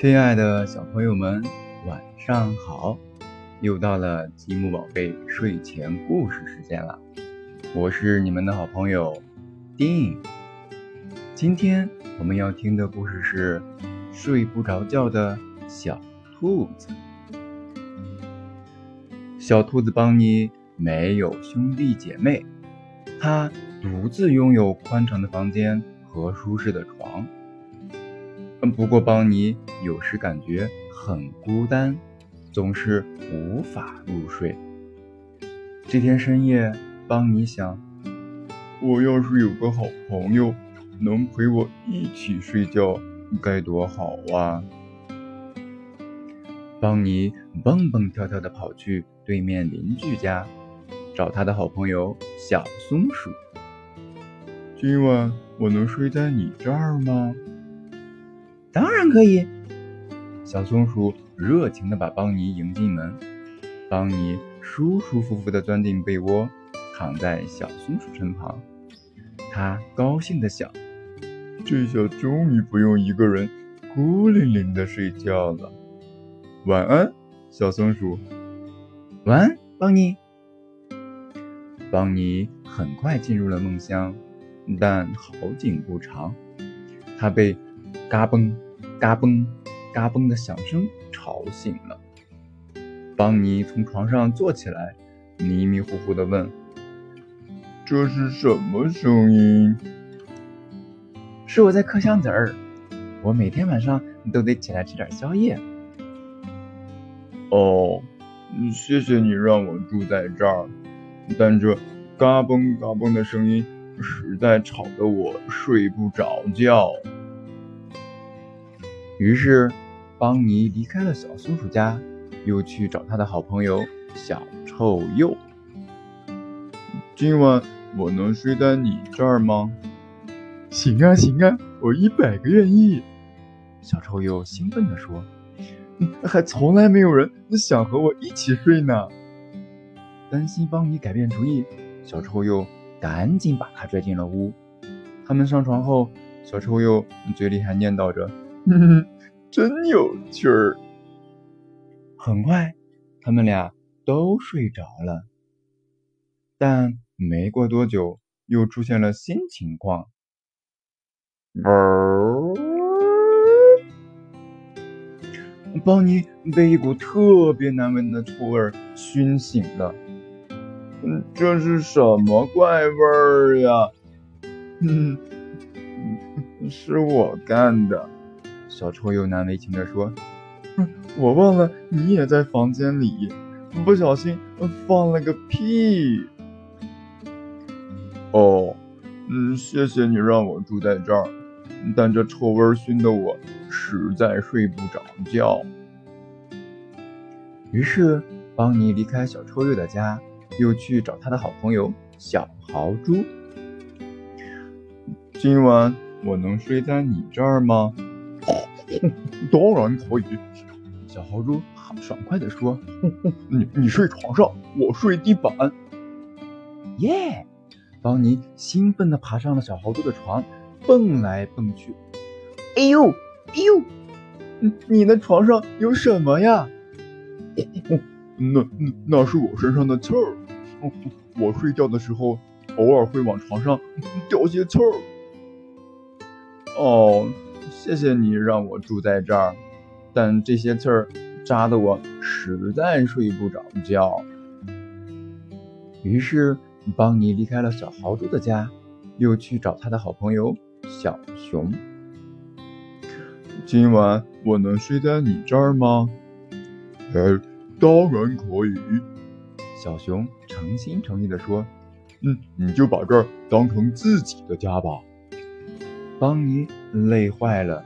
亲爱的小朋友们，晚上好！又到了积木宝贝睡前故事时间了，我是你们的好朋友丁。今天我们要听的故事是睡不着觉的小兔子。小兔子邦尼没有兄弟姐妹，它独自拥有宽敞的房间和舒适的床。不过，邦尼有时感觉很孤单，总是无法入睡。这天深夜，邦尼想：我要是有个好朋友，能陪我一起睡觉，该多好啊！邦尼蹦蹦跳跳地跑去对面邻居家，找他的好朋友小松鼠。今晚我能睡在你这儿吗？当然可以，小松鼠热情地把邦尼迎进门。邦尼舒舒服服地钻进被窝，躺在小松鼠身旁。他高兴地想：这下终于不用一个人孤零零地睡觉了。晚安，小松鼠。晚安，邦尼。邦尼很快进入了梦乡，但好景不长，他被。嘎嘣，嘎嘣，嘎嘣的响声吵醒了。邦尼从床上坐起来，迷迷糊糊的问：“这是什么声音？”“是我在嗑香子儿，我每天晚上都得起来吃点宵夜。”“哦，谢谢你让我住在这儿，但这嘎嘣嘎嘣的声音实在吵得我睡不着觉。”于是，邦尼离开了小松鼠家，又去找他的好朋友小臭鼬。今晚我能睡在你这儿吗？行啊，行啊，我一百个愿意。小臭鼬兴奋地说：“还从来没有人想和我一起睡呢。”担心邦尼改变主意，小臭鼬赶紧把他拽进了屋。他们上床后，小臭鼬嘴里还念叨着。嗯，真有趣儿。很快，他们俩都睡着了。但没过多久，又出现了新情况。哦！邦尼被一股特别难闻的臭味熏醒了。嗯，这是什么怪味儿呀？嗯，是我干的。小臭鼬难为情地说：“我忘了你也在房间里，不小心放了个屁。”哦，嗯，谢谢你让我住在这儿，但这臭味熏得我实在睡不着觉。于是，邦尼离开小臭鼬的家，又去找他的好朋友小豪猪。今晚我能睡在你这儿吗？当然可以，小豪猪爽快地说：“ 你你睡床上，我睡地板。”耶！邦尼兴奋地爬上了小豪猪的床，蹦来蹦去。哎呦，哎呦，你你的床上有什么呀？那那是我身上的刺儿。我睡觉的时候，偶尔会往床上掉些刺儿。哦。谢谢你让我住在这儿，但这些刺儿扎得我实在睡不着觉。于是，邦尼离开了小豪猪的家，又去找他的好朋友小熊。今晚我能睡在你这儿吗？哎，当然可以。小熊诚心诚意地说：“嗯，你就把这儿当成自己的家吧。”邦尼累坏了，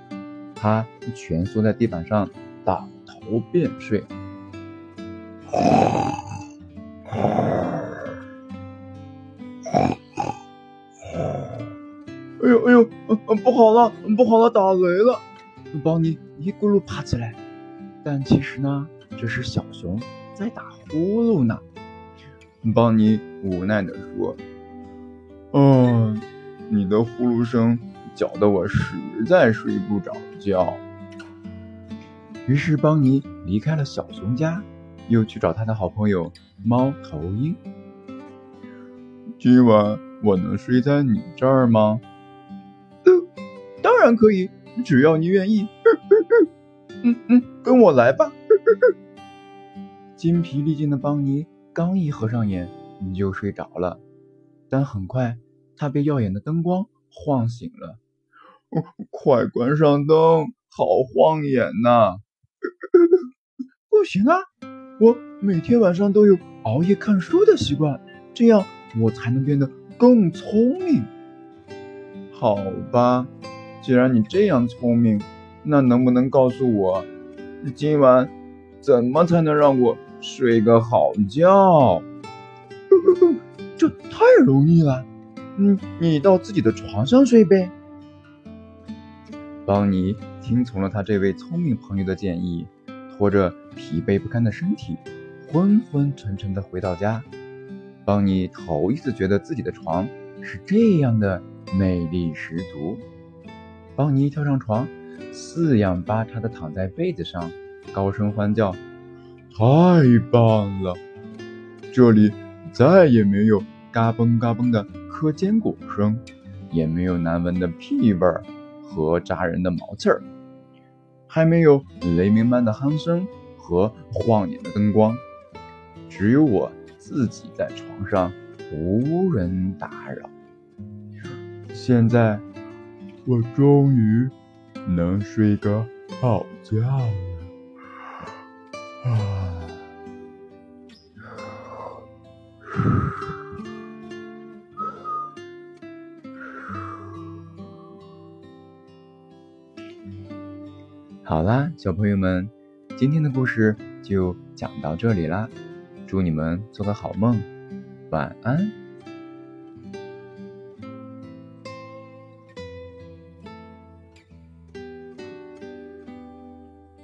他蜷缩在地板上，倒头便睡。哎呦哎呦，不好了，不好了，打雷了！邦尼一咕噜爬起来，但其实呢，这是小熊在打呼噜呢。邦尼无奈地说：“嗯，你的呼噜声。”搅得我实在睡不着觉。于是邦尼离开了小熊家，又去找他的好朋友猫头鹰。今晚我能睡在你这儿吗？当然可以，只要你愿意。嗯嗯，跟我来吧。筋疲力尽的邦尼刚一合上眼，你就睡着了。但很快，他被耀眼的灯光晃醒了。快关上灯，好晃眼呐！不行啊，我每天晚上都有熬夜看书的习惯，这样我才能变得更聪明。好吧，既然你这样聪明，那能不能告诉我，今晚怎么才能让我？睡个好觉，这太容易了。嗯，你到自己的床上睡呗。邦尼听从了他这位聪明朋友的建议，拖着疲惫不堪的身体，昏昏沉沉的回到家。邦尼头一次觉得自己的床是这样的魅力十足。邦尼跳上床，四仰八叉的躺在被子上，高声欢叫。太棒了！这里再也没有嘎嘣嘎嘣的磕坚果声，也没有难闻的屁味儿和扎人的毛刺儿，还没有雷鸣般的鼾声和晃眼的灯光，只有我自己在床上，无人打扰。现在我终于能睡个好觉了。好啦，小朋友们，今天的故事就讲到这里啦，祝你们做个好梦，晚安。